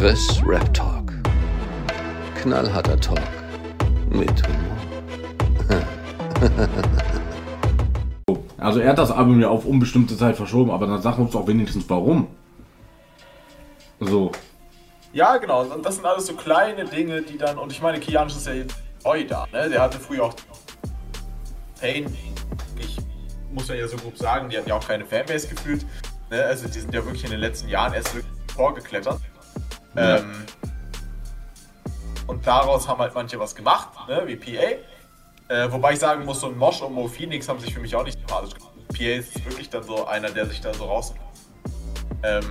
Chris Rap Talk. Knallharter Talk mit Humor. Also er hat das Album ja auf unbestimmte Zeit verschoben, aber dann sag uns doch wenigstens warum. So. Ja, genau. Und das sind alles so kleine Dinge, die dann. Und ich meine, Kianisch ist ja jetzt neu da, ne? Der hatte früher auch Pain. Ich muss ja so grob sagen, die hatten ja auch keine Fanbase gefühlt. Ne? Also die sind ja wirklich in den letzten Jahren erst wirklich vorgeklettert. Ja. Ähm, und daraus haben halt manche was gemacht, ne? wie PA. Äh, wobei ich sagen muss, so ein Mosh und Mo Phoenix haben sich für mich auch nicht sympathisch gemacht. PA ist wirklich dann so einer, der sich da so raus. Ähm,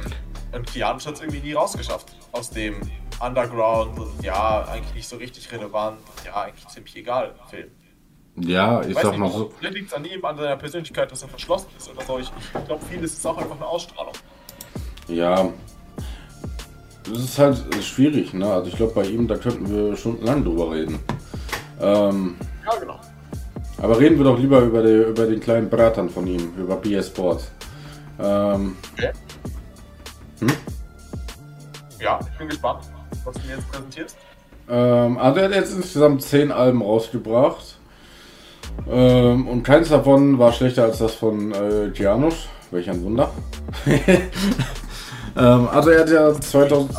und Kianisch hat es irgendwie nie rausgeschafft. Aus dem Underground und ja, eigentlich nicht so richtig relevant. Ja, eigentlich ziemlich egal, Film. Ja, ich Weiß sag nicht, mal so. Vielleicht liegt es an ihm, an seiner Persönlichkeit, dass er verschlossen ist oder so. Ich, ich glaube, vieles ist auch einfach eine Ausstrahlung. Ja. Das ist halt schwierig, ne? Also ich glaube bei ihm, da könnten wir stundenlang drüber reden. Ähm, Ja, genau. aber reden wir doch lieber über, die, über den kleinen Bratan von ihm, über BS Sports. Ähm, Okay. Hm? Ja, ich bin gespannt, was du mir jetzt präsentierst. Ähm, also er hat jetzt insgesamt 10 Alben rausgebracht. Ähm, und keins davon war schlechter als das von äh, Gianus. Welch ein Wunder. ähm, also er hat ja 2000,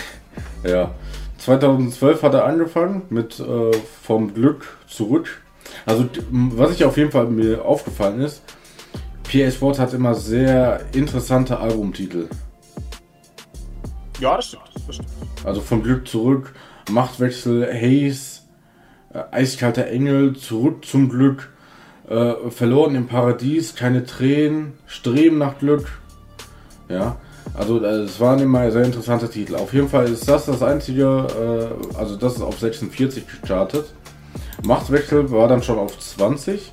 ja, 2012 hat er angefangen mit äh, Vom Glück zurück. Also was ich auf jeden Fall mir aufgefallen ist, PA Sports hat immer sehr interessante Albumtitel. Ja, das stimmt. Das stimmt. Also vom Glück zurück, Machtwechsel, Haze, äh, Eiskalter Engel, zurück zum Glück, äh, verloren im Paradies, keine Tränen, Streben nach Glück. Ja, also äh, es waren immer sehr interessante Titel. Auf jeden Fall ist das das einzige, äh, also das ist auf 46 gestartet. Machtwechsel war dann schon auf 20.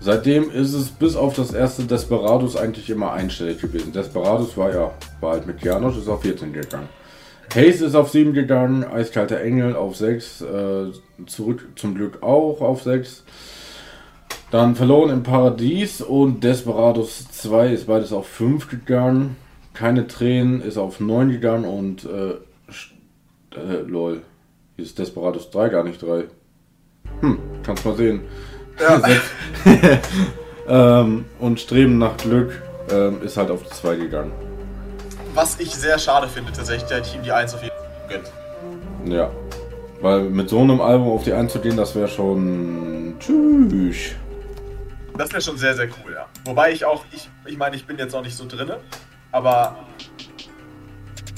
Seitdem ist es bis auf das erste Desperados eigentlich immer einstellig gewesen. Desperados war ja, war halt mit Janusz, ist auf 14 gegangen. Haze ist auf 7 gegangen, Eiskalter Engel auf 6, äh, zurück zum Glück auch auf 6. Dann Verloren im Paradies und Desperados 2 ist beides auf 5 gegangen. Keine Tränen ist auf 9 gegangen und äh, äh, lol. Hier ist Desperados 3 gar nicht 3. Hm, kannst mal sehen. ähm, und Streben nach Glück ähm, ist halt auf 2 gegangen. Was ich sehr schade finde, tatsächlich, der Team die 1 auf jeden Fall gönnt. Ja. Weil mit so einem Album auf die einzugehen, das wäre schon. Tschüss. Das wäre schon sehr, sehr cool, ja. Wobei ich auch, ich, ich meine, ich bin jetzt noch nicht so drinne, aber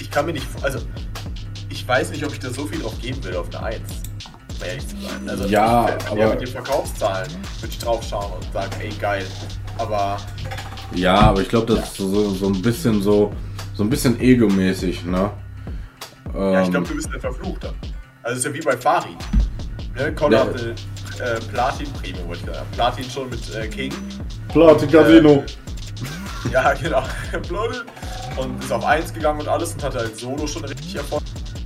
ich kann mir nicht, also ich weiß nicht, ob ich da so viel drauf geben will auf eine 1. Um ehrlich zu sein. Also Ja, ich, aber- mit den Verkaufszahlen würde ich draufschauen und sagen, ey geil. Aber Ja, aber ich glaube, das ist so, so ein bisschen so. So ein bisschen egomäßig, ne? ja, ich Ähm, glaube, du bist ein Verfluchter. Also es ist ja wie bei Farid. Ne? Conor Ja. hatte äh, Platin, Premium wollte ich sagen. Platin schon mit äh, King. Platin Casino. Ja, genau. Platin. Und ist auf 1 gegangen und alles und hatte halt Solo schon richtig Erfolg.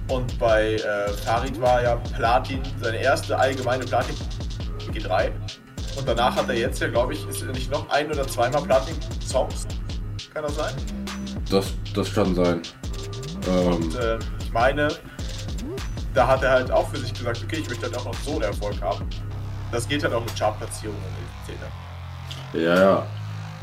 Und bei äh, Farid war ja Platin, seine erste allgemeine Platin G3. Und danach hat er jetzt ja, glaube ich, ist er nicht noch ein oder zweimal Platin-Songs. Kann das sein? Das, das kann sein. Ähm, Und äh, ich meine, da hat er halt auch für sich gesagt, okay, ich möchte halt auch noch so einen Erfolg haben. Das geht halt auch mit Chartplatzierungen in die Szene. Ja, ja.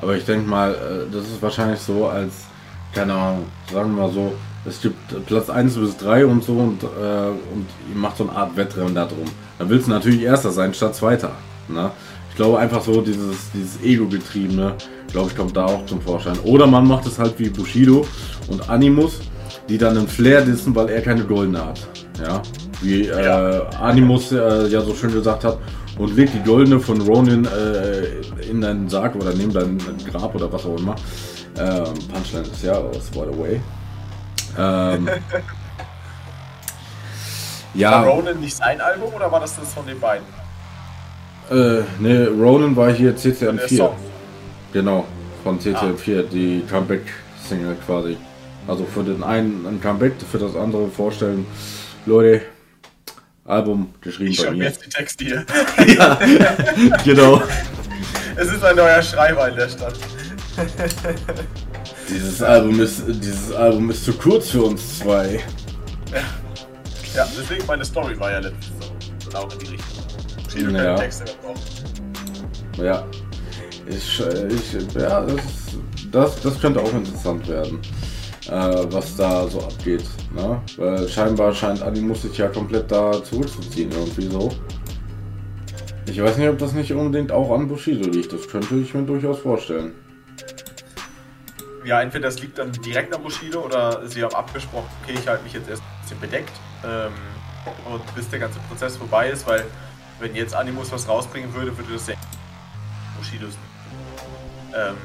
Aber ich denke mal, äh, das ist wahrscheinlich so, als, keine Ahnung, sagen wir mal so, es gibt Platz 1 bis 3 und so und, äh, und ihr macht so eine Art Wettrennen da drum. Dann willst du natürlich Erster sein statt Zweiter. Ne? Ich glaube einfach so, dieses, dieses Ego-getriebene, glaube ich, kommt da auch zum Vorschein. Oder man macht es halt wie Bushido und Animus, die dann einen Flair dissen, weil er keine Goldene hat. Ja, wie äh. Animus äh, ja so schön gesagt hat, und leg die Goldene von Ronin äh, in deinen Sarg oder neben dein Grab oder was auch immer. Ähm, Punchline ist ja aus, by the way. Ähm, War ja, Ronan nicht sein Album oder war das das von den beiden? äh, ne, Ronin war hier CCM Der 4. Song. Genau, von CCM 4, die Comeback-Single quasi. Also für den einen ein Comeback, für das andere vorstellen, Leute, Album geschrieben Ich bei schreibe mir. jetzt die Texte hier. ja, genau. Es ist ein neuer Schreiber in der Stadt. Dieses Album ist, dieses Album ist zu kurz für uns zwei. Ja, deswegen meine Story war ja letztens so. Und auch in die Richtung. Viele Ja. ja. Texte gebraucht. Ja. Ich, ich, ja, das, das, das könnte auch interessant werden, äh, was da so abgeht. Ne? Weil scheinbar scheint Animus sich ja komplett da zurückzuziehen, irgendwie so. Ich weiß nicht, ob das nicht unbedingt auch an Bushido liegt. Das könnte ich mir durchaus vorstellen. Ja, entweder das liegt dann direkt am Bushido oder sie haben abgesprochen, okay, ich halte mich jetzt erst ein bisschen bedeckt ähm, und bis der ganze Prozess vorbei ist, weil wenn jetzt Animus was rausbringen würde, würde das ja Bushidos. Ähm,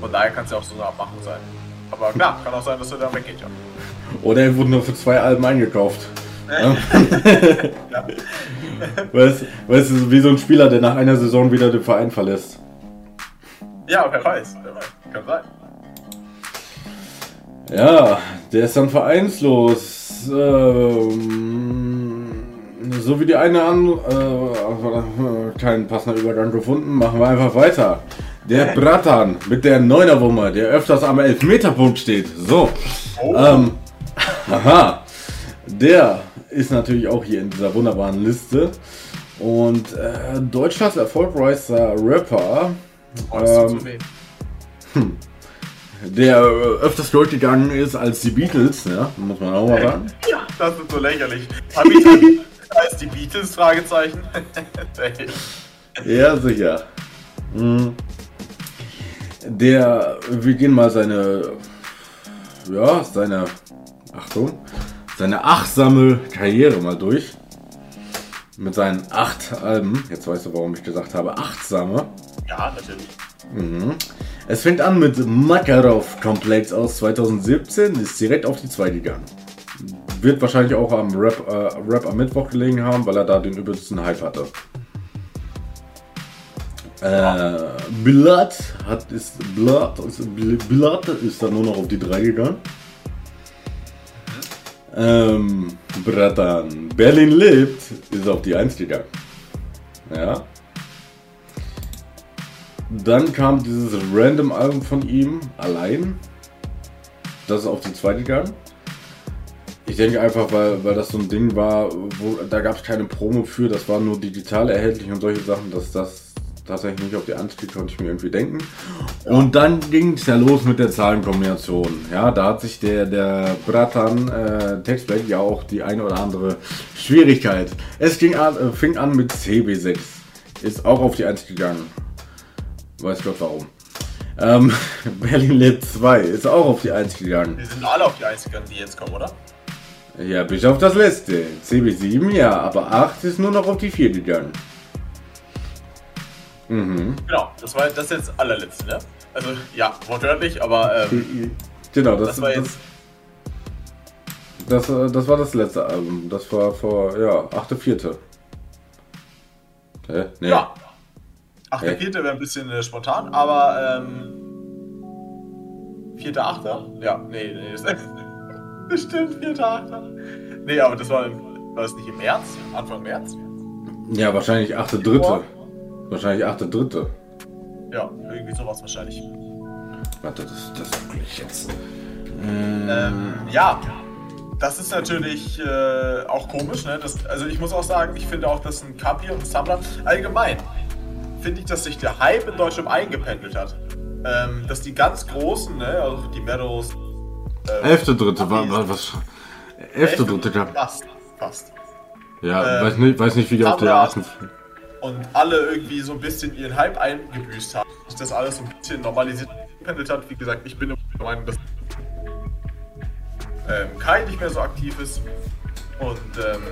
von daher kann es ja auch so eine Abmachung sein. Aber klar, kann auch sein, dass er dann weggeht, ja. Oder er wurde nur für zwei Alben eingekauft. Ja. ja. Weißt weißt du, wie so ein Spieler, der nach einer Saison wieder den Verein verlässt. Ja, wer weiß, wer weiß. Kann sein. Ja, der ist dann vereinslos. Ähm, so wie die eine an. Äh, keinen passenden Übergang gefunden, machen wir einfach weiter. Der Bratan mit der Neunerwumme, der öfters am Elfmeterpunkt steht. So. Oh. Ähm, aha. Der ist natürlich auch hier in dieser wunderbaren Liste. Und äh, Deutschlands erfolgreichster Rapper, Oh, ähm, weh. der äh, öfters durchgegangen ist als die Beatles, ja, muss man auch mal sagen. Ja, das ist so lächerlich. Habitat als die Beatles? Fragezeichen. Ja, sicher. Mhm. Der, wir gehen mal seine, ja, seine, Achtung, seine achtsame Karriere mal durch. Mit seinen acht Alben. Jetzt weißt du, warum ich gesagt habe, achtsame. ja, natürlich. Mhm. Es fängt an mit Makarov-Komplex aus 2017, ist direkt auf die 2 gegangen. Wird wahrscheinlich auch am Rap, äh, Rap am Mittwoch gelegen haben, weil er da den übelsten Hype hatte. Äh, Blood hat ist Blood, ist, Bl- Blood ist dann nur noch auf die 3 gegangen. Ähm, Bratan, Berlin lebt, ist auf die 1 gegangen. Ja. Dann kam dieses random Album von ihm, allein. Das ist auf die zweite gegangen. Ich denke einfach, weil, weil das so ein Ding war, wo, da gab es keine Promo für, das war nur digital erhältlich und solche Sachen, dass das tatsächlich nicht auf die Eins geht, konnte ich mir irgendwie denken. Und dann ging es ja los mit der Zahlenkombination. Ja, da hat sich der, der Bratan äh, Textback ja auch die eine oder andere Schwierigkeit. Es ging an, äh, fing an mit CB6. Ist auch auf die Eins gegangen. Weiß Gott warum. Ähm, Berlin lebt 2 ist auch auf die 1 gegangen. Wir sind alle auf die einzigen, die jetzt kommen, oder? Ja, bis auf das letzte. CB7 ja, aber 8 ist nur noch auf die 4 gegangen. Mhm. Genau, das war das jetzt allerletzte, ne? Also, ja, wortwörtlich, aber ähm, Genau, das, das war jetzt. das, äh, das war das letzte Album. Das war vor, ja, 8.4. Hä? Nee. Ja. Ach, der Hey. vierte wäre ein bisschen äh, spontan, aber ähm. Vierter, achter? Ja, nee, nee, das Bestimmt vierter, achter. Nee, aber das war, war das nicht im März? Anfang März? Ja, wahrscheinlich 8.3. Wahrscheinlich 8.3. Ja, irgendwie sowas wahrscheinlich. Warte, das, das ich jetzt. Ähm, ja, das ist natürlich äh, auch komisch. Ne? Das, also ich muss auch sagen, ich finde auch, dass ein Kapi und ein Samra allgemein finde ich, dass sich der Hype in Deutschland eingependelt hat. Ähm, dass die ganz großen, ne, also die Meadows. Äh, 11.3. war, war was? 11.3. gab. Fast, fast. Ja, Ähm, weiß, nicht, weiß nicht, wie die auf der Kameras. 8. Und alle irgendwie so ein bisschen ihren Hype eingebüßt haben. Sich das alles so ein bisschen normalisiert eingependelt hat. Wie gesagt, ich bin der Meinung, dass ähm, Kai nicht mehr so aktiv ist. Und ähm,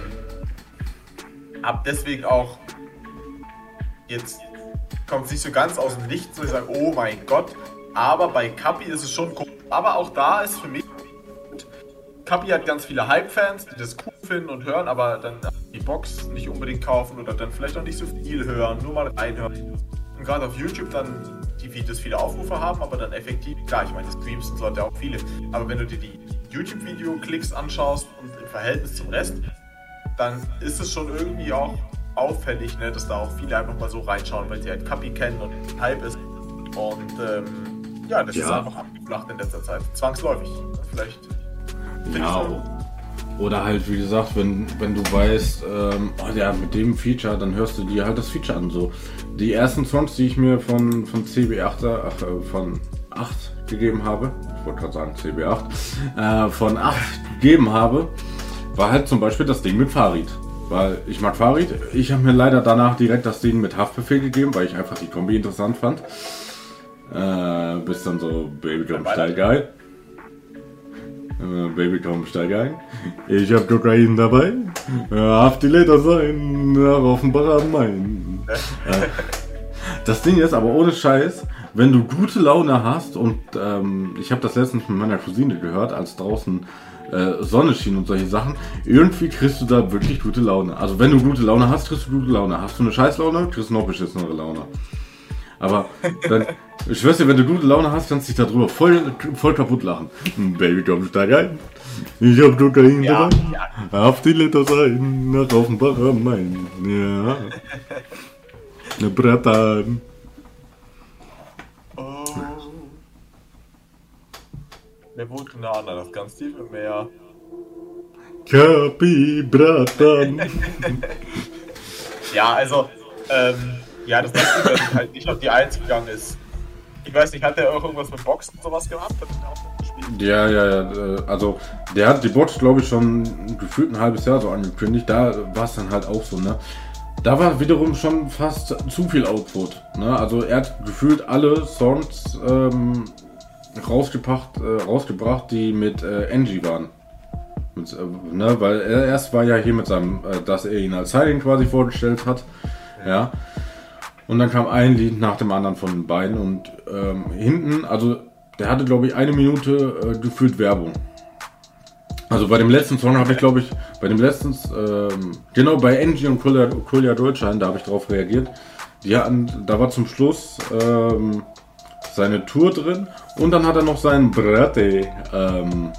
hab deswegen auch jetzt kommt es nicht so ganz aus dem Nichts, wo ich sage, oh mein Gott. Aber bei Kapi ist es schon cool. Aber auch da ist für mich. Kapi hat ganz viele Hype-Fans, die das cool finden und hören, aber dann Box nicht unbedingt kaufen oder dann vielleicht auch nicht so viel hören, nur mal reinhören. Und gerade auf YouTube dann die Videos viele Aufrufe haben, aber dann effektiv, klar, ich meine, Streams und so hat ja auch viele. Aber wenn du dir die YouTube-Video-Klicks anschaust und im Verhältnis zum Rest, dann ist es schon irgendwie auch auffällig, ne, dass da auch viele einfach mal so reinschauen, weil sie halt Kapi kennen und Hype ist. Und ähm, Ja, das ist Ja. einfach abgeflacht in letzter Zeit. Zwangsläufig. Vielleicht. Ja. Oder halt, wie gesagt, wenn, wenn du weißt, ähm, oh ja, mit dem Feature, dann hörst du dir halt das Feature an. So. Die ersten Songs, die ich mir von, von CB8, ach, äh, von 8 gegeben habe, ich wollte gerade sagen CB8, äh, von 8 gegeben habe, war halt zum Beispiel das Ding mit Farid. Weil ich mag Farid. Ich habe mir leider danach direkt das Ding mit Haftbefehl gegeben, weil ich einfach die Kombi interessant fand. Äh, bis dann so Baby Jump Style geil. Äh, Baby komm, steig ein. Ich hab Kokain dabei. Äh, Haft die Leder sein. Nach Offenbach am Main. Äh, das Ding ist aber ohne Scheiß, wenn du gute Laune hast und ähm, ich habe das letztens mit meiner Cousine gehört, als draußen äh, Sonne schien und solche Sachen, irgendwie kriegst du da wirklich gute Laune. Also wenn du gute Laune hast, kriegst du gute Laune. Hast du eine Scheißlaune, kriegst du noch beschissenere Laune. Aber wenn, ich schwör's dir, wenn du gute Laune hast, kannst du dich darüber voll, voll kaputt lachen. Hm, Baby, komm, steig ein. Ich hab Kokain Ja, dabei. ja. Auf die Liter sein, nach Offenbach am Main. Ja. Ne Bratan. Oh. Der wohnt nah an das ganz tiefe Meer. Kapi Bratan. Ja, also, ähm, ja, das letzte, dass halt nicht auf die Eins gegangen ist. Ich weiß nicht, hat der auch irgendwas mit Boxen und sowas gehabt? Hat? Ja, ja, ja. äh, Also, der hat die Box, glaube ich, schon gefühlt ein halbes Jahr so angekündigt. Da war es dann halt auch so, ne? Da war wiederum schon fast zu viel Output. Ne? Also, er hat gefühlt alle Songs ähm, rausgebracht, äh, rausgebracht, die mit äh, Angie waren. Mit, äh, ne? Weil er erst war ja hier mit seinem, äh, dass er ihn als Heiligen quasi vorgestellt hat. Ja. Und dann kam ein Lied nach dem anderen von den beiden und ähm, hinten, also der hatte glaube ich eine Minute äh, gefühlt Werbung. Also bei dem letzten Song habe ich glaube ich, bei dem letzten, ähm, genau bei Angie und Kolja, Kolja Deutschland, da habe ich drauf reagiert. Die hatten, da war zum Schluss ähm, seine Tour drin und dann hat er noch seinen Brate, ähm,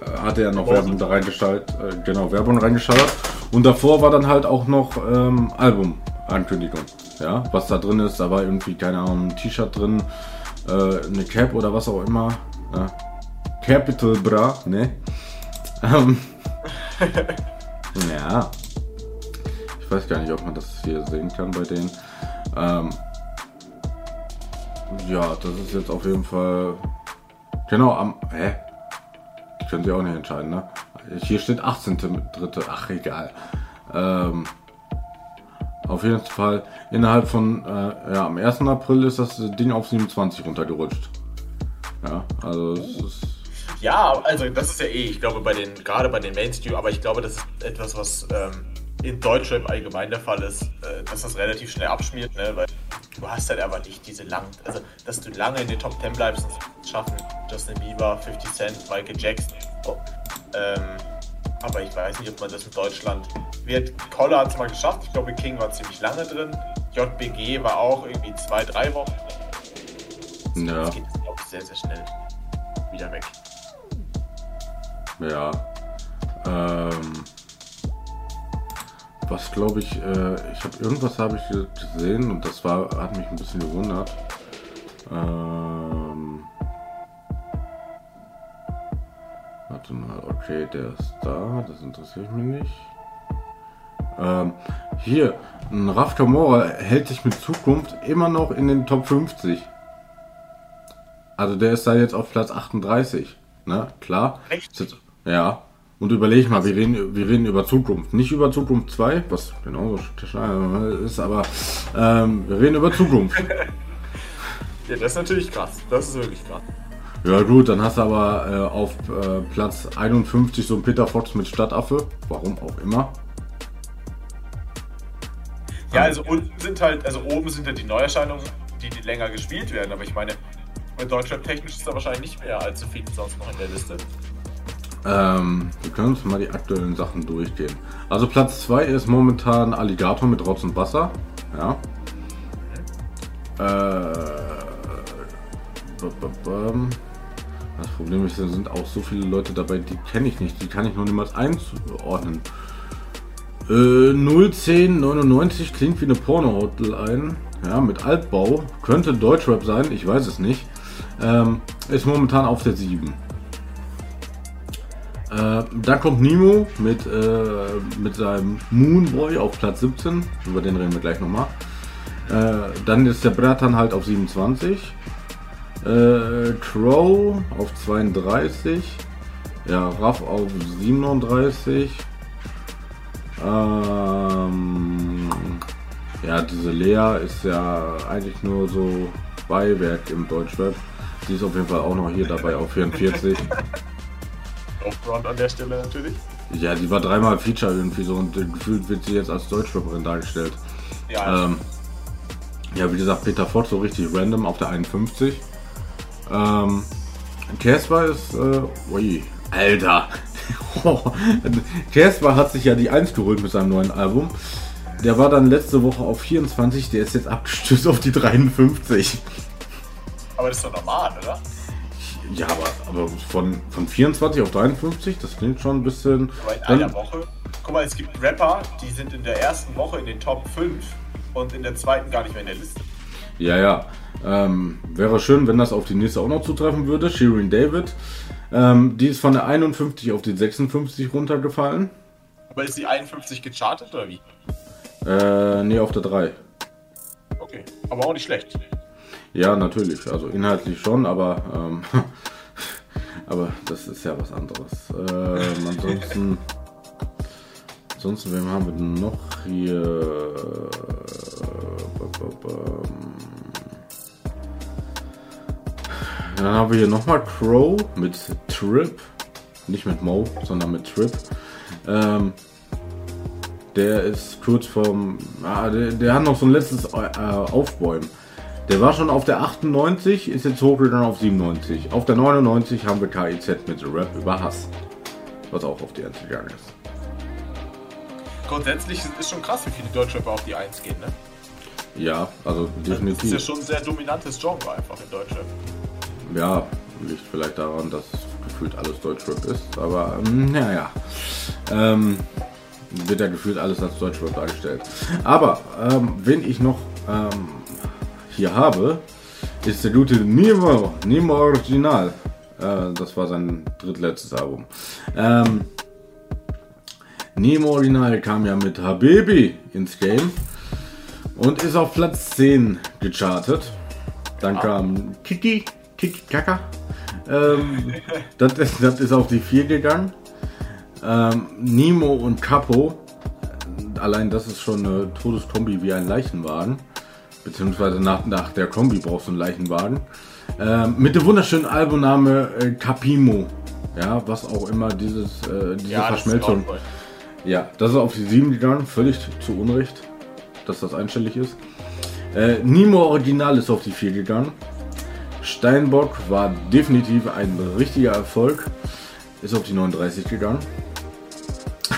äh, hatte er noch Werbung da reingeschaltet, äh, genau, Werbung reingeschaltet. Und davor war dann halt auch noch ähm, Album-Ankündigung. Ja, was da drin ist, da war irgendwie, keine Ahnung, ein T-Shirt drin, äh, eine Cap oder was auch immer. Ja. Capital Bra, ne? Ähm, ja. Ich weiß gar nicht, ob man das hier sehen kann bei denen. Ähm, ja, das ist jetzt auf jeden Fall. Genau, am. Hä? Können Sie auch nicht entscheiden, ne? Hier steht 18.3. Ach, egal. Ähm, auf jeden Fall innerhalb von. Äh, ja, am 1. April ist das Ding auf 27 runtergerutscht. Ja, also es ist. Ja, also das ist ja eh, ich glaube bei den, gerade bei den Mainstream, aber ich glaube, das ist etwas, was ähm, in Deutschrap allgemein der Fall ist, äh, dass das relativ schnell abschmiert, ne? weil du hast halt aber nicht diese langen, also dass du lange in den Top 10 bleibst und schaffen, Justin Bieber, 50 Cent, Michael Jackson, so. ähm, aber ich weiß nicht, ob man das in Deutschland wird. Koller hat es mal geschafft, ich glaube King war ziemlich lange drin, JBG war auch irgendwie zwei, drei Wochen. Ja. Das geht, glaube ich, sehr, sehr schnell wieder weg. Ja. Ähm, was glaube ich, äh, ich habe irgendwas habe ich ge- gesehen und das war, hat mich ein bisschen gewundert. Ähm, okay, der ist da, das interessiert mich nicht. Ähm, hier, ein Raf Kamora hält sich mit Zukunft immer noch in den Top 50. Also der ist da jetzt auf Platz 38. Ne, klar. Echt? Jetzt- Ja. Und überleg mal, wir reden, wir reden über Zukunft. Nicht über Zukunft 2, was genauso ist, aber ähm, wir reden über Zukunft. Ja, das ist natürlich krass. Das ist wirklich krass. Ja gut, dann hast du aber äh, auf äh, Platz 51 so einen Peter Fox mit Stadtaffe. Warum auch immer. Ja, also unten sind halt, also oben sind halt die Neuerscheinungen, die, die länger gespielt werden. Aber ich meine, mit Deutschrap technisch ist da wahrscheinlich nicht mehr allzu viel sonst noch in der Liste. Ähm, wir können uns mal die aktuellen Sachen durchgehen. Also Platz 2 ist momentan Alligator mit Rotz und Wasser. Ja. Äh, b- b- bam. Das Problem ist, da sind auch so viele Leute dabei, die kenne ich nicht. Die kann ich noch niemals einordnen. Äh, 01099 klingt wie eine Porno-Hotline. Ja, mit Altbau. Könnte Deutschrap sein, ich weiß es nicht. Ähm, ist momentan auf der 7. Äh, dann kommt Nemo mit, äh, mit seinem Moonboy auf Platz 17. Über den reden wir gleich nochmal. Äh, dann ist der Bratan halt auf 27. Äh, Crow auf 32. Ja, Raff auf 37. Ähm, ja, diese Lea ist ja eigentlich nur so Beiwerk im Deutschrap. Die ist auf jeden Fall auch noch hier dabei auf 44. Off-Brand an der Stelle natürlich. Ja, die war dreimal Feature irgendwie so und gefühlt wird sie jetzt als Deutschrapperin dargestellt. Ja, Ähm, ja, wie gesagt, Peter Ford so richtig random auf der 51. Ähm, Casper ist, äh, ui, Alter. Casper hat sich ja die 1 geholt mit seinem neuen Album. Der war dann letzte Woche auf 24, der ist jetzt abgestürzt auf die 53. aber das ist doch normal, oder? Ja, aber, aber von, von 24 auf 53, das klingt schon ein bisschen. Aber in einer Woche. Guck mal, es gibt Rapper, die sind in der ersten Woche in den Top 5 und in der zweiten gar nicht mehr in der Liste. Ja, ja. Ähm, wäre schön, wenn das auf die nächste auch noch zutreffen würde. Shirin David. Ähm, die ist von der 51 auf die 56 runtergefallen. Aber ist die 51 gechartet oder wie? Äh, nee, auf der 3. Okay, aber auch nicht schlecht. Ja, natürlich. Also inhaltlich schon, aber, ähm, aber das ist ja was anderes. Ähm, ansonsten, ansonsten, wem haben wir denn noch hier? Dann haben wir hier nochmal Crow mit Trip. Nicht mit Mo, sondern mit Trip. Ähm, der ist kurz vom. Ah, der, der hat noch so ein letztes äh, Aufbäumen. Der war schon auf der 98, ist jetzt hochgegangen auf 97. Auf der 99 haben wir KIZ mit Rap über Hass. Was auch auf die 1 gegangen ist. Grundsätzlich ist es schon krass, wie viele Deutschrapper auf die 1 gehen, ne? Ja, also Das ist ja definitiv. schon ein sehr dominantes Genre einfach in Deutschrap. Ja, liegt vielleicht daran, dass gefühlt alles Deutschrap ist. Aber ähm, naja. Ähm, wird ja gefühlt alles als Deutschrap dargestellt. Aber ähm, wen ich noch ähm, hier habe, ist der gute Nemo, Nemo Original. Äh, das war sein drittletztes Album. Ähm, Nemo Original kam ja mit Habibi ins Game und ist auf Platz 10 gechartet. Dann kam Kiki, Kiki Kaka. Ähm, das, ist, das ist auf die 4 gegangen. Ähm, Nemo und Capo. Allein das ist schon eine Todeskombi wie ein Leichenwagen. Beziehungsweise nach, nach der Kombi brauchst du einen Leichenwagen. Ähm, mit dem wunderschönen Albumname äh, Capimo. Ja, was auch immer dieses, äh, diese Ja, das ist Verschmelzung. grauenvoll. Ja, das ist auf die 7 gegangen, völlig zu Unrecht, dass das einstellig ist. Äh, Nemo Original ist auf die 4 gegangen. Steinbock war definitiv ein richtiger Erfolg, ist auf die 39 gegangen.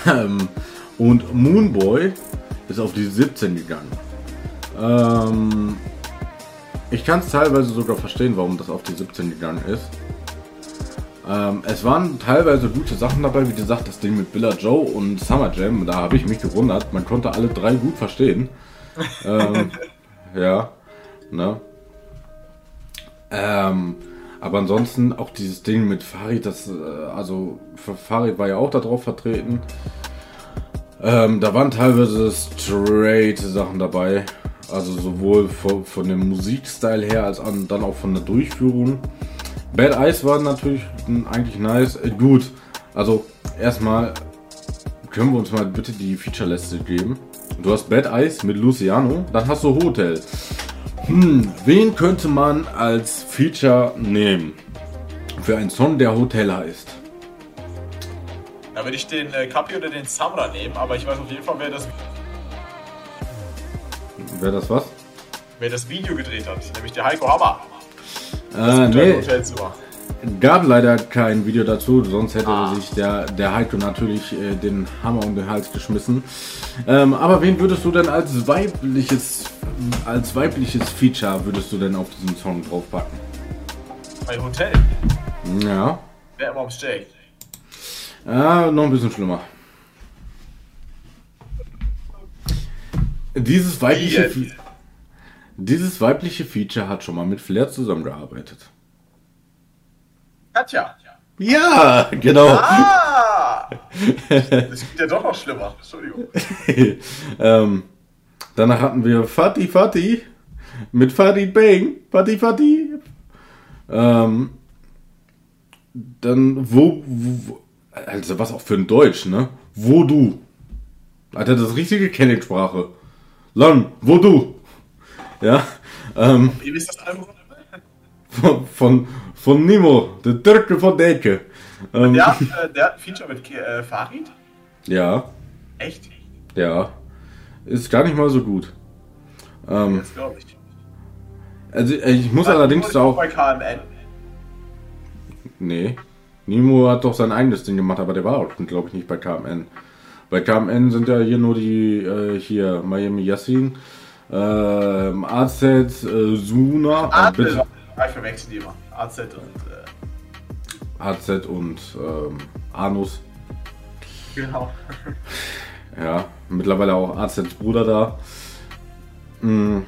Ähm, Und Moonboy ist auf die 17 gegangen. Ähm, ich kann es teilweise sogar verstehen, warum das auf die 17 gegangen ist. Ähm, es waren teilweise gute Sachen dabei, wie gesagt, das Ding mit Billa Joe und Summer Jam, da habe ich mich gewundert. Man konnte alle drei gut verstehen. ähm, ja, ne? Ähm, aber ansonsten auch dieses Ding mit Farid, das, äh, also Farid war ja auch da drauf vertreten. Ähm, da waren teilweise straight Sachen dabei. Also sowohl von, von dem Musikstyle her als an, dann auch von der Durchführung. Bad Eyes war natürlich eigentlich nice. Äh, gut, also erstmal können wir uns mal bitte die Feature-Liste geben. Du hast Bad Eyes mit Luciano, dann hast du Hotel. Hm, wen könnte man als Feature nehmen? Für einen Song, der Hotel heißt. Da würde ich den äh, Kapi oder den Samra nehmen, aber ich weiß auf jeden Fall, wer das, Wäre das was? wer das Video gedreht hat. Nämlich der Heiko Hammer. Äh, nee, Hotelzimmer. gab leider kein Video dazu, sonst hätte Ah. sich der, der Heiko natürlich äh, den Hammer um den Hals geschmissen. Ähm, aber wen würdest du denn als weibliches, als weibliches Feature würdest du denn auf diesen Song draufpacken? Bei Hotel. Ja, Wer immer am Stay. ah, noch ein bisschen schlimmer. Dieses weibliche, Fe- dieses weibliche Feature hat schon mal mit Flair zusammengearbeitet. Katja. Ja, genau. Ah! Das geht ja doch noch schlimmer. Entschuldigung. ähm, danach hatten wir Fatih Fatih mit Fatih Bang. Fatih Fatih. Ähm, dann wo, wo, also was auch für ein Deutsch, ne? Wo du. Alter, das ist richtige Kenning-Sprache. Lon, wo du. Ja. Ähm, Wie ist das Album? von, von, von Nemo, der Türke von der Ecke. Ähm, Der, hat, äh, der hat ein Feature mit äh, Farid? ja, Echt? ja. Ist gar nicht mal so gut. Ähm, Das glaube ich. also äh, ich muss War allerdings auch. bei KMN. Nee. Nemo hat doch sein eigenes Ding gemacht, aber der war auch, glaube ich, nicht bei KMN. Bei KMN sind ja hier nur die, äh, hier, Miami Yassin, ähm, AZ, äh, Suna, AZ. bitte, Ich verwechsel die immer. AZ und. Äh, AZ und ähm, Anus. genau. Ja, mittlerweile auch AZs Bruder da. Mm,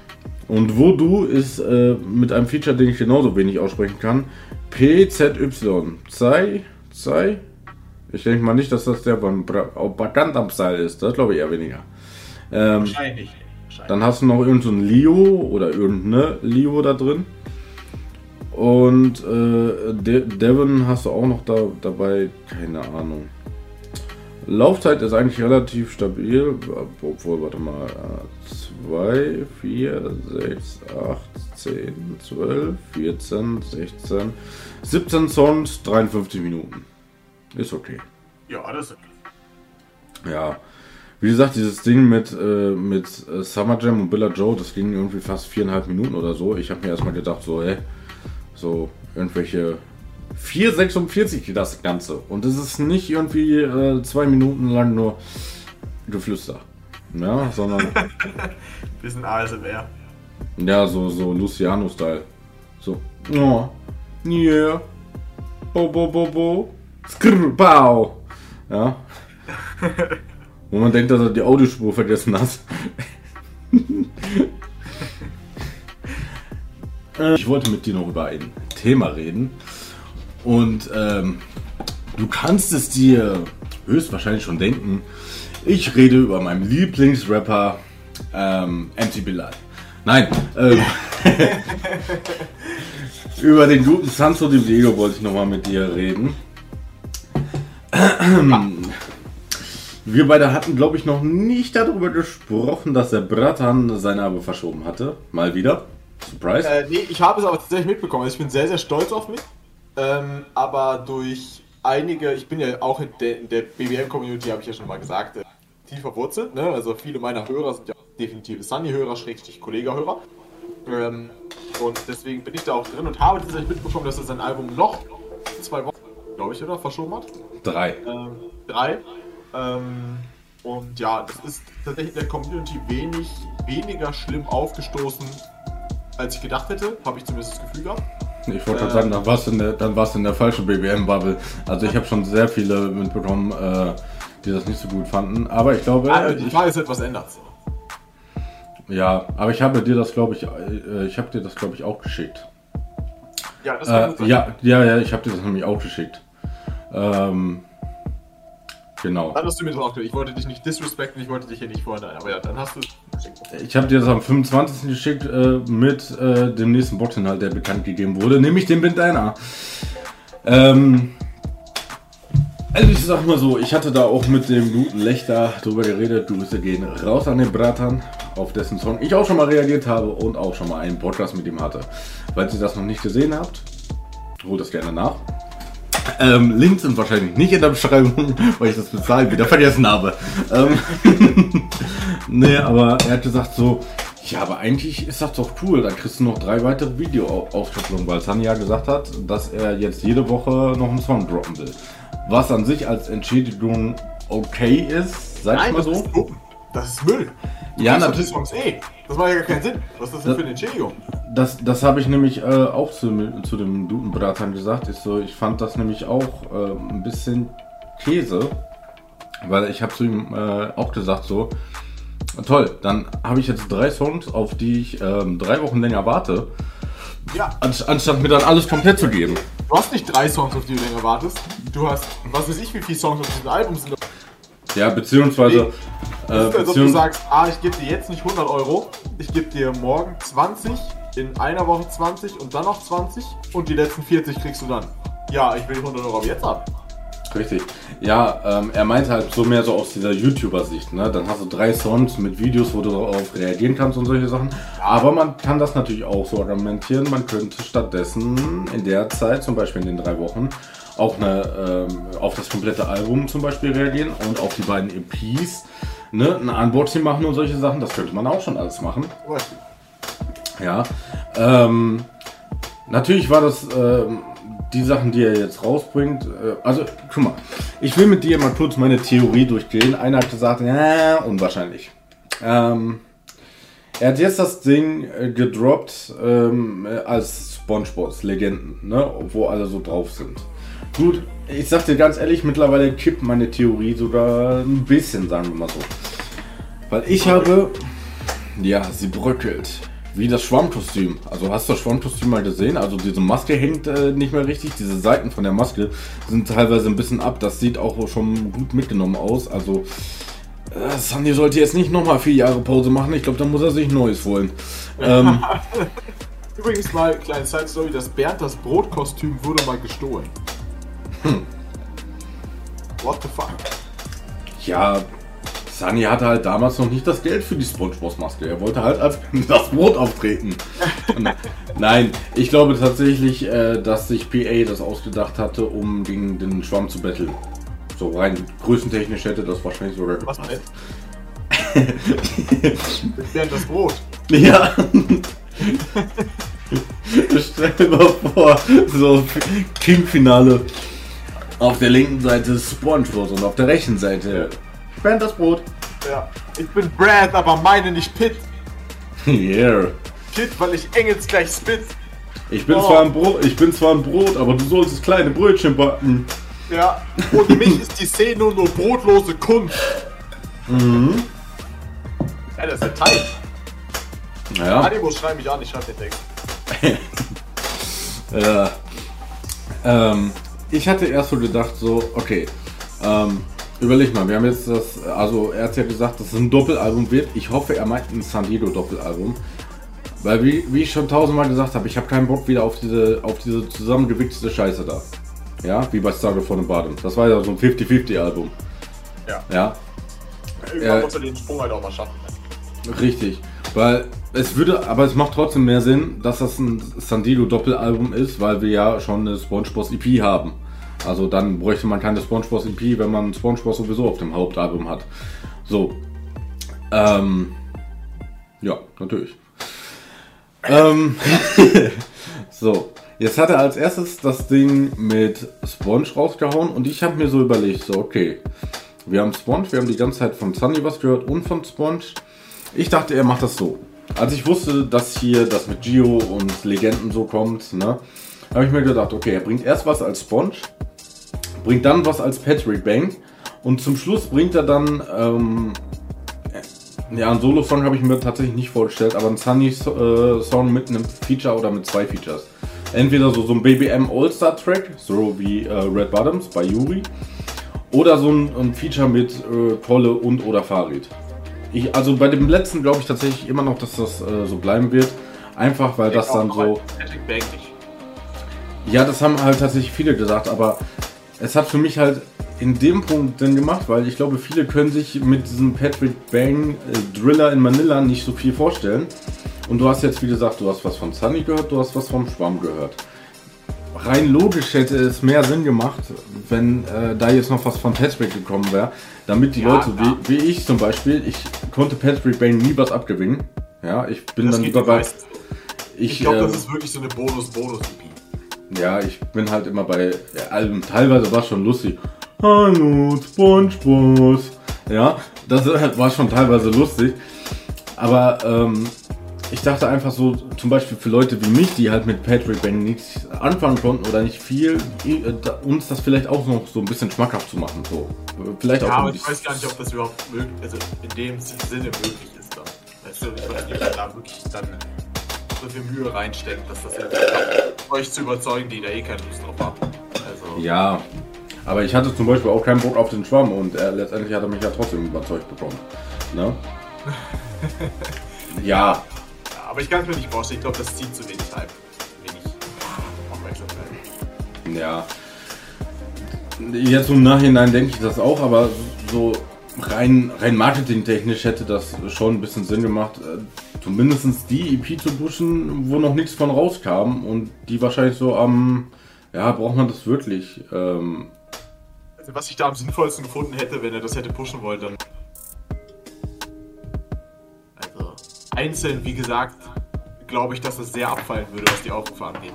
Und Voodoo ist äh, mit einem Feature, den ich genauso wenig aussprechen kann. PZY. Zai? Zai? Ich denke mal nicht, dass das der von Bagandam Style ist. Das glaube ich eher weniger. Ähm. Wahrscheinlich. dann hast du noch irgendein so Leo oder irgendeine Leo da drin. Und äh, De Devon hast du auch noch da, dabei, keine Ahnung. Laufzeit ist eigentlich relativ stabil, obwohl, warte mal, 2, 4, 6, 8, 10, 12, 14, 16, 17 Songs, 53 Minuten. Ist okay. Ja, das ist okay. Ja, wie gesagt, dieses Ding mit, äh, mit äh, Summer Jam und Billa Joe, das ging irgendwie fast viereinhalb Minuten oder so. Ich habe mir erstmal gedacht, so, hä, so irgendwelche 4,46 das Ganze. Und es ist nicht irgendwie äh, zwei Minuten lang nur Geflüster. Ja, sondern Bisschen ASMR. ja, so, so Luciano-Style. So, oh, yeah, bo, bo, bo, bo, skrr, pow. Ja. Wo man denkt, dass er die Audiospur vergessen hat. Äh, ich wollte mit dir noch über ein Thema reden. Und ähm, du kannst es dir höchstwahrscheinlich schon denken. Ich rede über meinen Lieblingsrapper ähm, MC Bilal. Nein, ähm, über den guten Santo Di Diego wollte ich nochmal mit dir reden. Wir beide hatten, glaube ich, noch nicht darüber gesprochen, dass der Bratan sein Erbe verschoben hatte. Mal wieder. Surprise. Äh, nee, ich habe es aber tatsächlich mitbekommen. Also ich bin sehr, sehr stolz auf mich. Ähm, aber durch einige, ich bin ja auch in der, der BBM-Community, habe ich ja schon mal gesagt, äh, tief verwurzelt. Ne? Also viele meiner Hörer sind ja definitive Sunny-Hörer, Schrägstrich Kollega-Hörer. Ähm, und deswegen bin ich da auch drin und habe tatsächlich mitbekommen, dass er sein Album noch zwei Wochen, glaube ich, oder? Verschoben hat. Drei. Ähm, drei. Ähm, und ja, das ist tatsächlich in der Community wenig, weniger schlimm aufgestoßen, als ich gedacht hätte. Habe ich zumindest das Gefühl gehabt. Ich wollte gerade sagen, dann warst du in der, dann warst du in der falschen BBM-Bubble. Also ich habe schon sehr viele mitbekommen, äh, die das nicht so gut fanden. Aber ich glaube, Also, die ich, Frage ist etwas ändert. ja, aber ich habe dir das, glaube ich, äh, ich habe dir das, glaube ich, auch geschickt. Ja, das kann Äh, gut sein. ja, ja, ja, ich habe dir das nämlich auch geschickt. Ähm, genau. Dann hast du mir geschickt. Ich wollte dich nicht disrespekten, ich wollte dich hier nicht fordern. Aber ja, dann hast du. Ich habe dir das am 25. geschickt äh, mit äh, dem nächsten Boxinhalt, der bekannt gegeben wurde, nämlich dem Bandana. Ähm, also ich sag mal so, ich hatte da auch mit dem guten Lechter drüber geredet. Grüße gehen raus an den Bratan, auf dessen Song ich auch schon mal reagiert habe und auch schon mal einen Podcast mit ihm hatte. Falls ihr das noch nicht gesehen habt, holt das gerne nach. Ähm, Links sind wahrscheinlich nicht in der Beschreibung, weil ich das bezahlt wieder vergessen habe. Ähm, nee, aber er hat gesagt so, ja, aber eigentlich ist das doch cool, dann kriegst du noch drei weitere Videoaufstaffelungen, weil Sunny ja gesagt hat, dass er jetzt jede Woche noch einen Song droppen will. Was an sich als Entschädigung okay ist, sag ich Nein, mal das so. ist dumm. Das ist Müll. Du Ja, natürlich. Songs eh. Das macht ja gar keinen Sinn. Was ist das denn für eine Entschädigung? Das, das habe ich nämlich äh, auch zu, zu dem Dutenbratan gesagt. Ich, so, ich fand das nämlich auch äh, ein bisschen Käse, weil ich habe zu ihm äh, auch gesagt so, toll, dann habe ich jetzt drei Songs, auf die ich ähm, drei Wochen länger warte, Ja, anst anstatt mir dann alles komplett zu geben. Du hast nicht drei Songs, auf die du länger wartest. Du hast, was weiß ich, wie viele Songs auf diesem Album sind. Ja, beziehungsweise. Das Äh, ist, als ob du sagst, ah, ich gebe dir jetzt nicht 100 Euro, ich gebe dir morgen 20, in einer Woche 20 und dann noch 20 und die letzten 40 kriegst du dann. Ja, ich will 100 Euro ab jetzt haben. Richtig. Ja, ähm, er meint halt so mehr so aus dieser YouTuber-Sicht. Ne? Dann hast du drei Songs mit Videos, wo du darauf reagieren kannst und solche Sachen. Aber man kann das natürlich auch so argumentieren. Man könnte stattdessen in der Zeit, zum Beispiel in den drei Wochen, auch eine, ähm, auf das komplette Album zum Beispiel reagieren und auf die beiden EPs. Ne? Ein Unboxing machen und solche Sachen. Das könnte man auch schon alles machen. Ja. Ähm, natürlich war das ähm, die Sachen, die er jetzt rausbringt. Äh, also, guck mal, ich will mit dir mal kurz meine Theorie durchgehen. Einer hat gesagt, ja, unwahrscheinlich. Ähm, er hat jetzt das Ding äh, gedroppt ähm, äh, als SpongeBob Legenden, ne, wo alle so drauf sind. Gut, ich sag dir ganz ehrlich, mittlerweile kippt meine Theorie sogar ein bisschen, sagen wir mal so. Weil ich habe, ja, sie bröckelt. Wie das Schwammkostüm. Also hast du das Schwammkostüm mal gesehen? Also diese Maske hängt äh, nicht mehr richtig. Diese Seiten von der Maske sind teilweise ein bisschen ab. Das sieht auch schon gut mitgenommen aus. Also äh, Sandy sollte jetzt nicht nochmal vier Jahre Pause machen. Ich glaube, da muss er sich Neues holen. Ähm, Übrigens mal, kleine Side Story, das Bernd das Brotkostüm wurde mal gestohlen. Hm. What the fuck? ja, Sunny hatte halt damals noch nicht das Geld für die Spongebob-Maske. Er wollte halt als das Brot auftreten. Nein, ich glaube tatsächlich, äh, dass sich PA das ausgedacht hatte, um gegen den Schwamm zu betteln. So rein größentechnisch hätte das wahrscheinlich sogar Was gepasst. denn? Mit Bernd das Brot. Ja. Stell dir mal vor, so King-Finale. Auf der linken Seite Spongebob und auf der rechten Seite Bernd das Brot. Ja. Ich bin Brad, aber meine nicht Pitt. Yeah. Pitt, weil ich Engels gleich spit. Ich bin, Oh. zwar ein Brot, ich bin zwar ein Brot, aber du solltest kleine Brötchen backen. Ja. Ohne mich ist die Szene nur, brotlose Kunst. Mhm. Ja, das ist der Teil. Ja, Animo schreib mich an, ich schreib den Text. ja. Ähm, ich hatte erst so gedacht, so, okay, ähm, überleg mal, wir haben jetzt das, also er hat ja gesagt, dass es ein Doppelalbum wird. Ich hoffe, er meint ein San Diego Doppelalbum. Weil, wie, wie ich schon tausendmal gesagt habe, ich habe keinen Bock wieder auf diese, auf diese zusammengewichste Scheiße da. Ja, wie bei Stargate von dem Bottom. Das war ja so ein 50-50-Album. Ja. Ja, Irgendwann Ja. muss er den Sprung halt auch mal schaffen. Richtig, weil es würde, aber es macht trotzdem mehr Sinn, dass das ein San Diego Doppelalbum ist, weil wir ja schon eine SpongeBob EP haben. Also dann bräuchte man keine SpongeBob EP, wenn man SpongeBob sowieso auf dem Hauptalbum hat. So, ähm, ja, natürlich. Ähm, so, jetzt hat er als erstes das Ding mit Sponge rausgehauen und ich habe mir so überlegt, so okay, wir haben Sponge, wir haben die ganze Zeit von Sunny was gehört und von Sponge. Ich dachte, er macht das so. Als ich wusste, dass hier das mit Gio und Legenden so kommt, ne, habe ich mir gedacht, okay, er bringt erst was als Sponge, bringt dann was als Patrick Bank und zum Schluss bringt er dann, ähm, ja, einen Solo-Song habe ich mir tatsächlich nicht vorgestellt, aber einen Sunny-Song mit einem Feature oder mit zwei Features. Entweder so, so ein BBM All-Star-Track, so wie äh, Red Bottoms bei Yuri, oder so ein, ein Feature mit äh, Kolle und oder Farid. Ich, also bei dem letzten glaube ich tatsächlich immer noch, dass das äh, so bleiben wird. Einfach weil das dann so. Ja, das haben halt tatsächlich viele gesagt, aber es hat für mich halt in dem Punkt Sinn gemacht, weil ich glaube, viele können sich mit diesem Patrick Bang äh, Driller in Manila nicht so viel vorstellen. Und du hast jetzt, wie gesagt, du hast was von Sunny gehört, du hast was vom Schwamm gehört. Rein logisch hätte es mehr Sinn gemacht, wenn äh, da jetzt noch was von Patrick gekommen wäre, damit die Ja, Leute, klar. wie, wie ich zum Beispiel, ich konnte Patrick Bang nie was abgewinnen. Ja, ich bin Das dann lieber bei. Ich, Ich glaube, ähm, das ist wirklich so eine Bonus-Bonus-EP. Ja, ich bin halt immer bei Alben. Teilweise war es schon lustig. Hallo, SpongeBob. Ja, das war schon teilweise lustig. Aber ähm, ich dachte einfach so, zum Beispiel für Leute wie mich, die halt mit Patrick Bang nichts anfangen konnten oder nicht viel, äh, uns das vielleicht auch noch so ein bisschen schmackhaft zu machen. So. Vielleicht Ja, auch aber ich weiß gar nicht, ob das überhaupt möglich also in dem Sinne möglich ist dann. Weißt du, ich weiß nicht, ob da wirklich dann so viel Mühe reinsteckt, dass das klappt. euch zu überzeugen, die da eh keine Lust drauf haben. Also, Ja, aber ich hatte zum Beispiel auch keinen Bock auf den Schwamm und er, letztendlich hat er mich ja trotzdem überzeugt bekommen. Ne? ja, aber ich kann es mir nicht vorstellen. Ich glaube, das zieht zu wenig Hype. Wenig Aufmerksamkeit. ja. Jetzt im Nachhinein denke ich das auch, aber so rein, rein marketingtechnisch hätte das schon ein bisschen Sinn gemacht, äh, zumindest die EP zu pushen, wo noch nichts von rauskam und die wahrscheinlich so am, ja, braucht man das wirklich? Ähm, Also, was ich da am sinnvollsten gefunden hätte, wenn er das hätte pushen wollen, dann. Also, einzeln, wie gesagt, glaube ich, dass das sehr abfallen würde, was die Aufrufe angeht.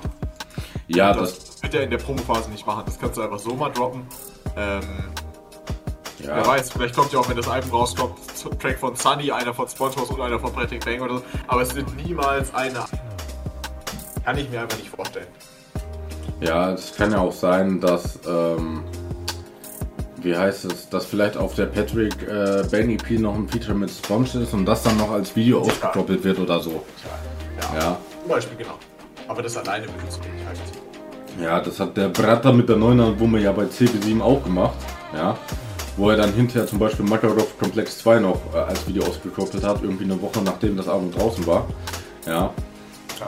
ja, das, das, wird er in der Promophase nicht machen. Das kannst du einfach so mal droppen. Ähm, ja. Wer weiß, vielleicht kommt ja auch, wenn das Album rauskommt, Track von Sunny, einer von Spongebob und einer von Patrick Bang oder so. Aber es sind niemals eine. Kann ich mir einfach nicht vorstellen. Ja, es kann ja auch sein, dass, ähm, wie heißt es, dass vielleicht auf der Patrick äh, Bang EP noch ein Feature mit Sponge ist und das dann noch als Video ausgekoppelt wird oder so. Ja, Ja, zum Beispiel, genau. Aber das alleine würde zu wenig halt. ja das hat der Bratter mit der neuen Albume ja bei CB7 auch gemacht. Ja, wo er dann hinterher zum Beispiel Makarov Complex 2 noch äh, als Video ausgekoppelt hat, irgendwie eine Woche nachdem das Album draußen war. Ja,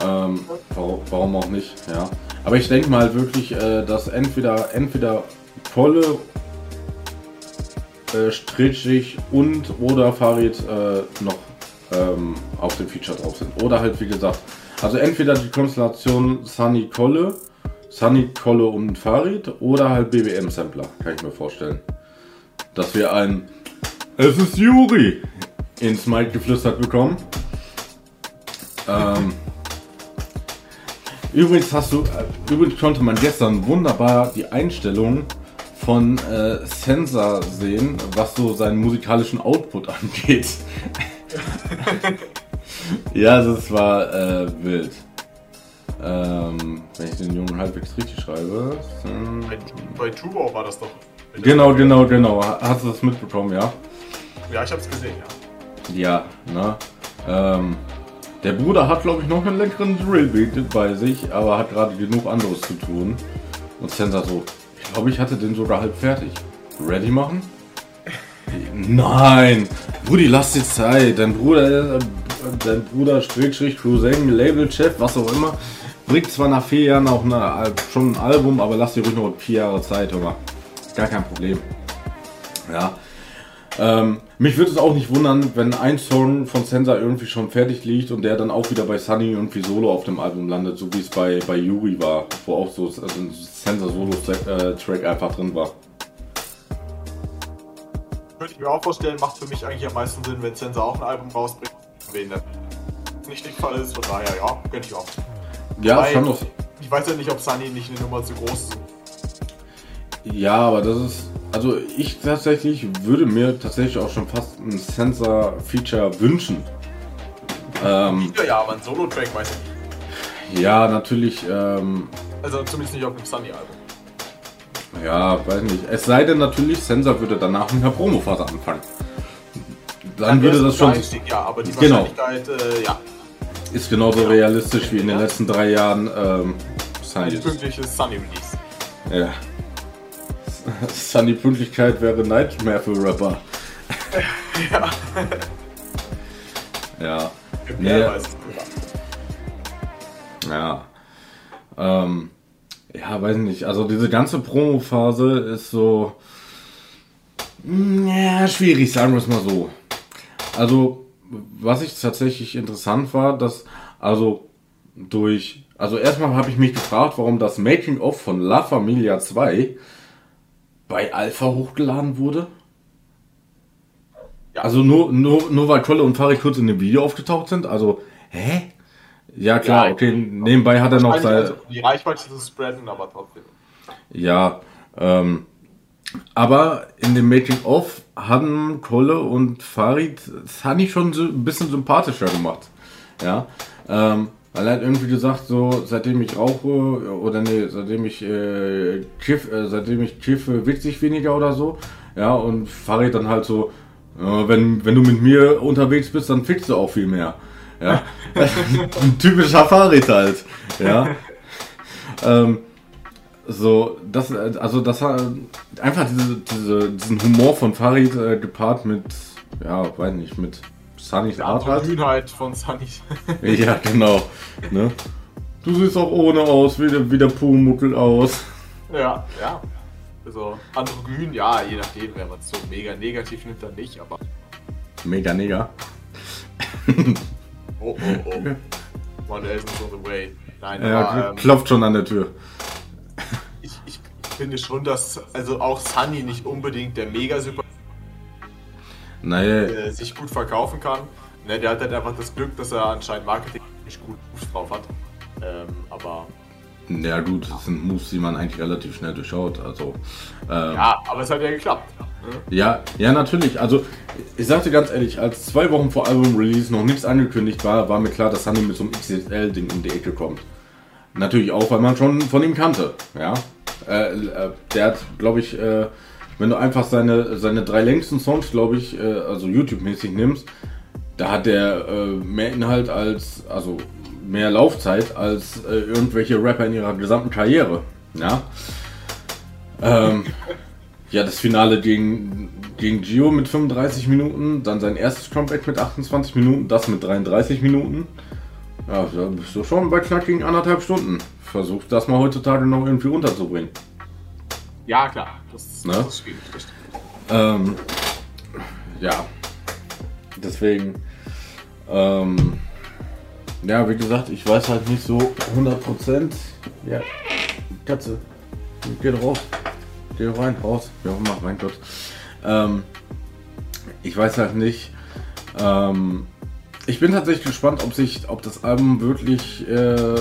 ähm, warum, warum auch nicht, ja. Aber ich denke mal wirklich, äh, dass entweder, entweder Kolle, äh, Strichig und oder Farid äh, noch ähm, auf dem Feature drauf sind. Oder halt wie gesagt, also entweder die Konstellation Sunny Kolle, Sunny Kolle und Farid oder halt BBM Sampler, kann ich mir vorstellen. Dass wir ein Es ist Juri ins Mic geflüstert bekommen. Ähm, Übrigens hast du, äh, übrigens konnte man gestern wunderbar die Einstellung von äh, Sensor sehen, was so seinen musikalischen Output angeht. ja, das war äh, wild. Ähm, wenn ich den Jungen halbwegs richtig schreibe. Bei, bei True war das doch. Genau, genau, genau. Hast du das mitbekommen, ja? Ja, ich hab's gesehen, ja. Ja, ne? Ähm, der Bruder hat, glaube ich, noch einen leckeren Drillbeat bei sich, aber hat gerade genug anderes zu tun. Und Sensor so, ich glaube, ich hatte den sogar halb fertig. Ready machen? Nein! Brudi, lass dir Zeit. Dein Bruder, äh, dein Bruder, Strich, Cousin, Labelchef, was auch immer, bringt zwar nach vier Jahren auch eine, schon ein Album, aber lass dir ruhig noch vier Jahre Zeit, Junge. Gar kein Problem. Ja. Ähm, mich würde es auch nicht wundern, wenn ein Song von Sensor irgendwie schon fertig liegt und der dann auch wieder bei Sunny irgendwie solo auf dem Album landet, so wie es bei, bei Yuri war, wo auch so also ein Sensor Solo-Track einfach drin war. Könnte ich mir auch vorstellen, macht für mich eigentlich am meisten Sinn, wenn Sensor auch ein Album rausbringt. Wen das nicht der Fall ist, von daher, ja, könnte ich auch. Ja, Weil- schon noch. Ich weiß ja nicht, ob Sunny nicht eine Nummer zu groß ist. Ja, aber das ist. Also ich tatsächlich würde mir tatsächlich auch schon fast ein Sensor-Feature wünschen. Ähm, Ja, ja, aber ein Solo-Track weiß ich nicht. ja, natürlich. Ähm, Also zumindest nicht auf dem Sunny-Album. ja, weiß nicht. Es sei denn natürlich, Sensor würde danach mit einer Promophase anfangen. Dann würde wär's das schon. Einstieg, ja, aber die Genau. Wahrscheinlichkeit, äh, ja. Ist genauso realistisch wie in den letzten drei Jahren ähm, Sunny. Ein pünktliches Sunny-Release. Ja. Sunny Pünktlichkeit wäre Nightmare für Rapper. Ja. Ja. Nee. Ja. Ähm, ja, weiß nicht. Also diese ganze Promo-Phase ist so. mm, Ja, schwierig, sagen wir es mal so. Also, was ich tatsächlich interessant war, dass, also durch. Also erstmal habe ich mich gefragt, warum das Making-of von La Familia 2 bei Alpha hochgeladen wurde. Ja. Also nur, nur, nur weil Kolle und Farid kurz in dem Video aufgetaucht sind. Also, hä? Ja klar, Ja, okay. Nebenbei hat er noch Wahrscheinlich, sein. also, die Reichweite zu spreaden, aber trotzdem. Ja, ähm, aber in dem Making of haben Kolle und Farid Sunny schon so ein bisschen sympathischer gemacht. Ja, ähm, weil hat irgendwie gesagt, so seitdem ich rauche oder nee, seitdem ich äh, kiff, äh, seitdem ich kiffe, witzig weniger oder so. Ja, und Farid dann halt so, äh, wenn, wenn du mit mir unterwegs bist, dann fickst du auch viel mehr. Ja, ein typischer Farid halt. Ja. Ähm, so, das, also das hat einfach diese, diese, diesen Humor von Farid äh, gepaart mit, ja, weiß nicht, mit Sunnys Art halt. Grünheit von Sunny. Ja, genau. Ne? Du siehst auch ohne aus, wie der, wie der Pumuckel aus. ja, ja. Also, androgyn, ja, je nachdem, wenn man es so mega negativ nimmt, dann nicht, aber. Mega Neger. Oh, oh, oh. One is on the way. Nein, Ja, aber ähm, klopft schon an der Tür. ich, ich finde schon, dass also auch Sunny nicht unbedingt der mega super Naja, äh, sich gut verkaufen kann. Ne, der hat halt einfach das Glück, dass er anscheinend Marketing nicht gut drauf hat. Ähm, aber ja gut, das sind Moves, die man eigentlich relativ schnell durchschaut. Also, ähm, ja, aber es hat ja geklappt. Ne? Ja, ja, natürlich. Also, ich sagte ganz ehrlich, als zwei Wochen vor Album-Release noch nichts angekündigt war, war mir klar, dass Sunny mit so einem XXL-Ding um die Ecke kommt. Natürlich auch, weil man schon von ihm kannte. Ja, äh, äh, der hat, glaube ich, äh, wenn du einfach seine, seine drei längsten Songs, glaube ich, äh, also YouTube-mäßig nimmst, da hat der äh, mehr Inhalt als, also mehr Laufzeit als äh, irgendwelche Rapper in ihrer gesamten Karriere. Ja. Ähm, ja, das Finale gegen, gegen Gio mit 35 Minuten, dann sein erstes Comeback mit 28 Minuten, das mit 33 Minuten. Ja, da bist du schon bei knackigen anderthalb Stunden. Versuch das mal heutzutage noch irgendwie runterzubringen. Ja, klar. Das, Ne? das ist schwierig. Das. Ähm, ja. Deswegen. Ähm, ja, wie gesagt, ich weiß halt nicht so 100%. Ja, Katze. Geh raus. Geh rein, raus. Ja, mach, mein Gott. Ähm, ich weiß halt nicht. Ähm, ich bin tatsächlich gespannt, ob sich, ob das Album wirklich äh,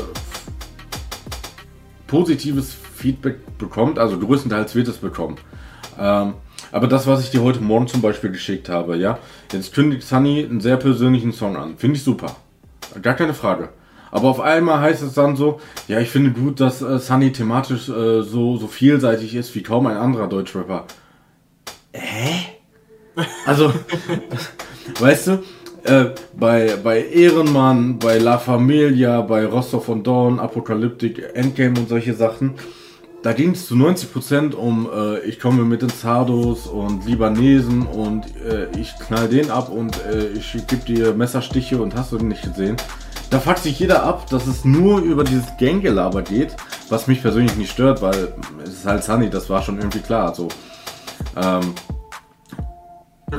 positives Feedback bekommt. Also größtenteils wird es bekommen. Ähm, aber das, was ich dir heute Morgen zum Beispiel geschickt habe, ja, jetzt kündigt Sunny einen sehr persönlichen Song an. Finde ich super. Gar keine Frage. Aber auf einmal heißt es dann so, ja, ich finde gut, dass äh, Sunny thematisch äh, so, so vielseitig ist wie kaum ein anderer Deutschrapper. Hä? Also, weißt du, äh, bei, bei Ehrenmann, bei La Familia, bei Rostov und Dawn, Apokalyptik, Endgame und solche Sachen, da ging es zu 90% um, äh, ich komme mit den Zardos und Libanesen und äh, ich knall den ab und äh, ich gebe dir Messerstiche und hast du den nicht gesehen. Da fuckt sich jeder ab, dass es nur über dieses Ganggelaber geht, was mich persönlich nicht stört, weil es ist halt Sunny, das war schon irgendwie klar. So. Ähm,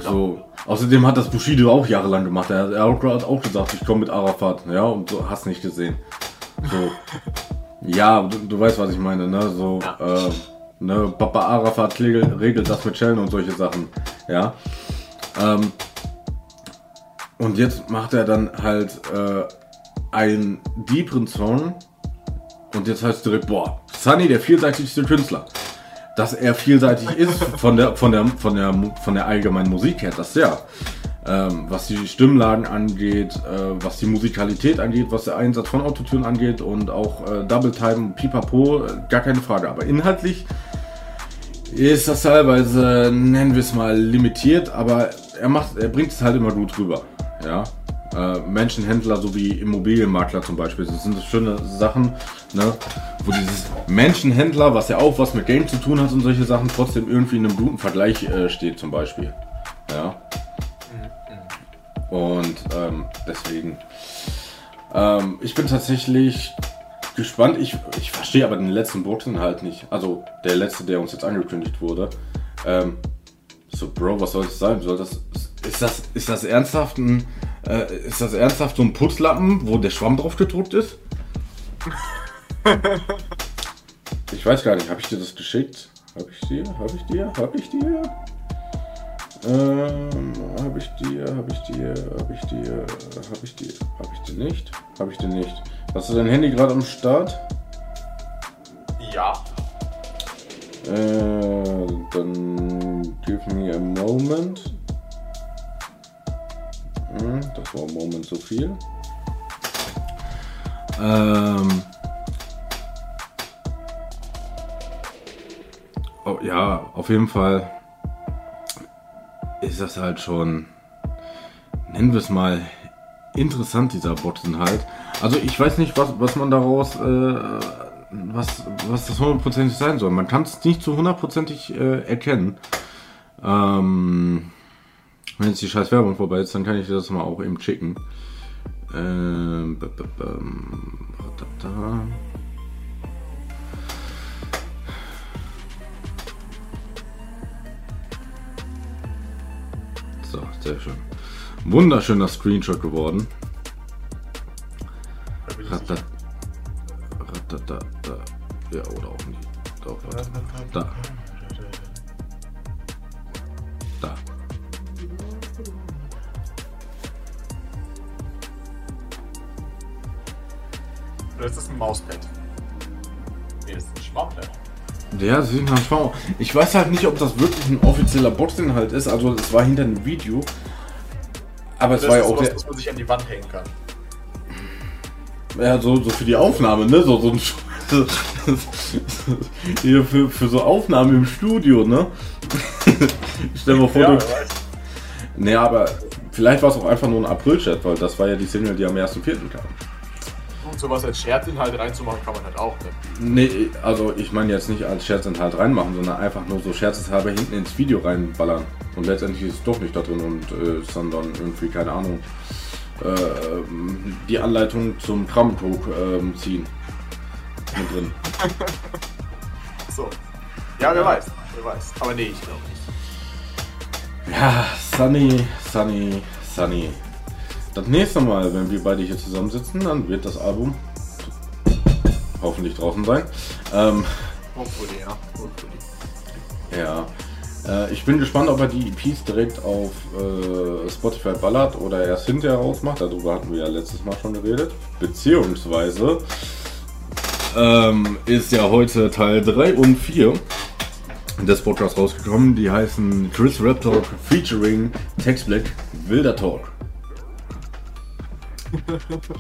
so. Außerdem hat das Bushido auch jahrelang gemacht. Er, er hat auch gesagt, ich komme mit Arafat, ja, und du hast nicht gesehen. So. Ja, du, du weißt, was ich meine, ne? So, Ja. äh, ne, Papa Arafat regelt, regelt das mit Schellen und solche Sachen, ja. Ähm, und jetzt macht er dann halt äh, einen deeperen Song und jetzt heißt es direkt, boah, Sunny, der vielseitigste Künstler. Dass er vielseitig ist von der, von der, von der, von der allgemeinen Musik her, das ja. Ähm, was die Stimmlagen angeht, äh, was die Musikalität angeht, was der Einsatz von Autotune angeht und auch äh, Double Time, Pipapo, äh, gar keine Frage. Aber inhaltlich ist das teilweise, nennen wir es mal, limitiert, aber er macht, er bringt es halt immer gut rüber. Ja. Äh, Menschenhändler sowie Immobilienmakler zum Beispiel, das sind schöne Sachen, ne, wo dieses Menschenhändler, was ja auch was mit Game zu tun hat und solche Sachen, trotzdem irgendwie in einem guten Vergleich äh, steht zum Beispiel. Ja. Und ähm, deswegen, ähm, ich bin tatsächlich gespannt. Ich, ich verstehe aber den letzten Boxen halt nicht. Also der letzte, der uns jetzt angekündigt wurde. Ähm, so, Bro, was soll das sein? Soll das, ist das, ist das ernsthaft ein, äh, ist das ernsthaft so ein Putzlappen, wo der Schwamm drauf gedruckt ist? ich weiß gar nicht, habe ich dir das geschickt? Habe ich dir? Habe ich dir? Habe ich dir? Ähm, habe ich dir, habe ich dir, habe ich dir, habe ich dir, habe ich dir nicht? Habe ich dir nicht. Hast du dein Handy gerade am Start? Ja. Äh, dann give me a moment. Hm, das war ein Moment zu viel. Ähm. Oh, ja, auf jeden Fall ist das halt schon, nennen wir es mal, interessant, dieser Boxen halt. Also ich weiß nicht, was, was man daraus äh, was, was das hundertprozentig sein soll. Man kann es nicht zu hundertprozentig äh, erkennen. Ähm, wenn jetzt die scheiß Werbung vorbei ist, dann kann ich das mal auch eben schicken. Ähm. Sehr schön. Wunderschöner Screenshot geworden. Ratat, ratat, ja, oder auch nicht. Doch, warte. Da. Da. Das ist ein Mauspad. Nee, das ist ein Schwammpad. Ja, nach Schwammer. Ich weiß halt nicht, ob das wirklich ein offizieller Boxinhalt ist. Also, es war hinter einem Video. Aber es Das war ja auch sowas, der, was man sich an die Wand hängen kann. Ja, so, so für die Aufnahme, ne? So, so ein Hier für, für so Aufnahmen im Studio, ne? Stell dir mal vor, Ja, du. Nee, aber vielleicht war es auch einfach nur ein April-Chat, weil das war ja die Single, die am 1.4. kam. Und sowas als Scherzinhalt reinzumachen kann man halt auch. Ne? Nee, also ich meine jetzt nicht als Scherzinhalt reinmachen, sondern einfach nur so scherzeshalber hinten ins Video reinballern. Und letztendlich ist es doch nicht da drin und äh, ist dann, dann irgendwie, keine Ahnung, äh, die Anleitung zum Kramkrug ähm, ziehen. Mit drin. So. Ja, wer weiß. Wer weiß. Aber nee, ich glaube nicht. Ja, Sunny, Sunny, Sunny. Das nächste Mal, wenn wir beide hier zusammensitzen, dann wird das Album hoffentlich draußen sein. Ähm, Hopefully, ja. Hopefully. ja. Äh, ich bin gespannt, ob er die EPs direkt auf äh, Spotify ballert oder erst hinterher rausmacht. Darüber hatten wir ja letztes Mal schon geredet. Beziehungsweise ähm, ist ja heute Teil 3 und 4 des Podcasts rausgekommen. Die heißen Chris Rap Talk featuring Tex Black Wilder Talk.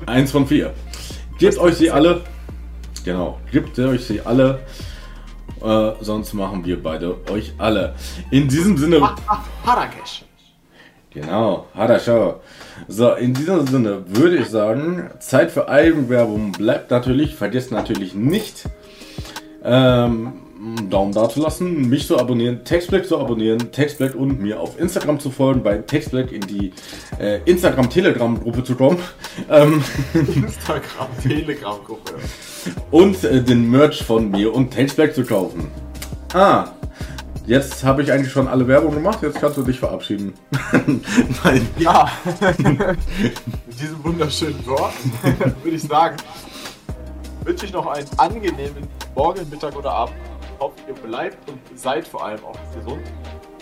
Eins von vier. Gebt euch sie alle. Genau, gebt euch sie alle. Äh, sonst machen wir beide euch alle. In diesem Sinne. Harakesh. Genau, Hadascha. So, in diesem Sinne würde ich sagen, Zeit für Eigenwerbung bleibt natürlich. Vergesst natürlich nicht, ähm, einen Daumen da zu lassen, mich zu abonnieren, Textblack zu abonnieren, Textblack und mir auf Instagram zu folgen, bei Textblack in die äh, Instagram-Telegram-Gruppe zu kommen. Ähm, Instagram, Telegram-Gruppe. und äh, den Merch von mir und Textblack zu kaufen. Ah, jetzt habe ich eigentlich schon alle Werbung gemacht, jetzt kannst du dich verabschieden. Nein. Ja, mit diesem wunderschönen Wort würde ich sagen, wünsche ich noch einen angenehmen Morgen, Mittag oder Abend. Ich hoffe, ihr bleibt und seid vor allem auch gesund.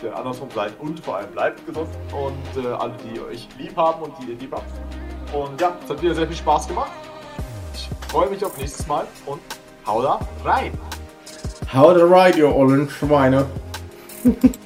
Äh, andersrum seid und vor allem bleibt gesund. Und äh, alle, die euch lieb haben und die ihr lieb habt. Und ja, es hat wieder sehr viel Spaß gemacht. Ich freue mich auf nächstes Mal und hau da rein. How to ride your ollen Schweine.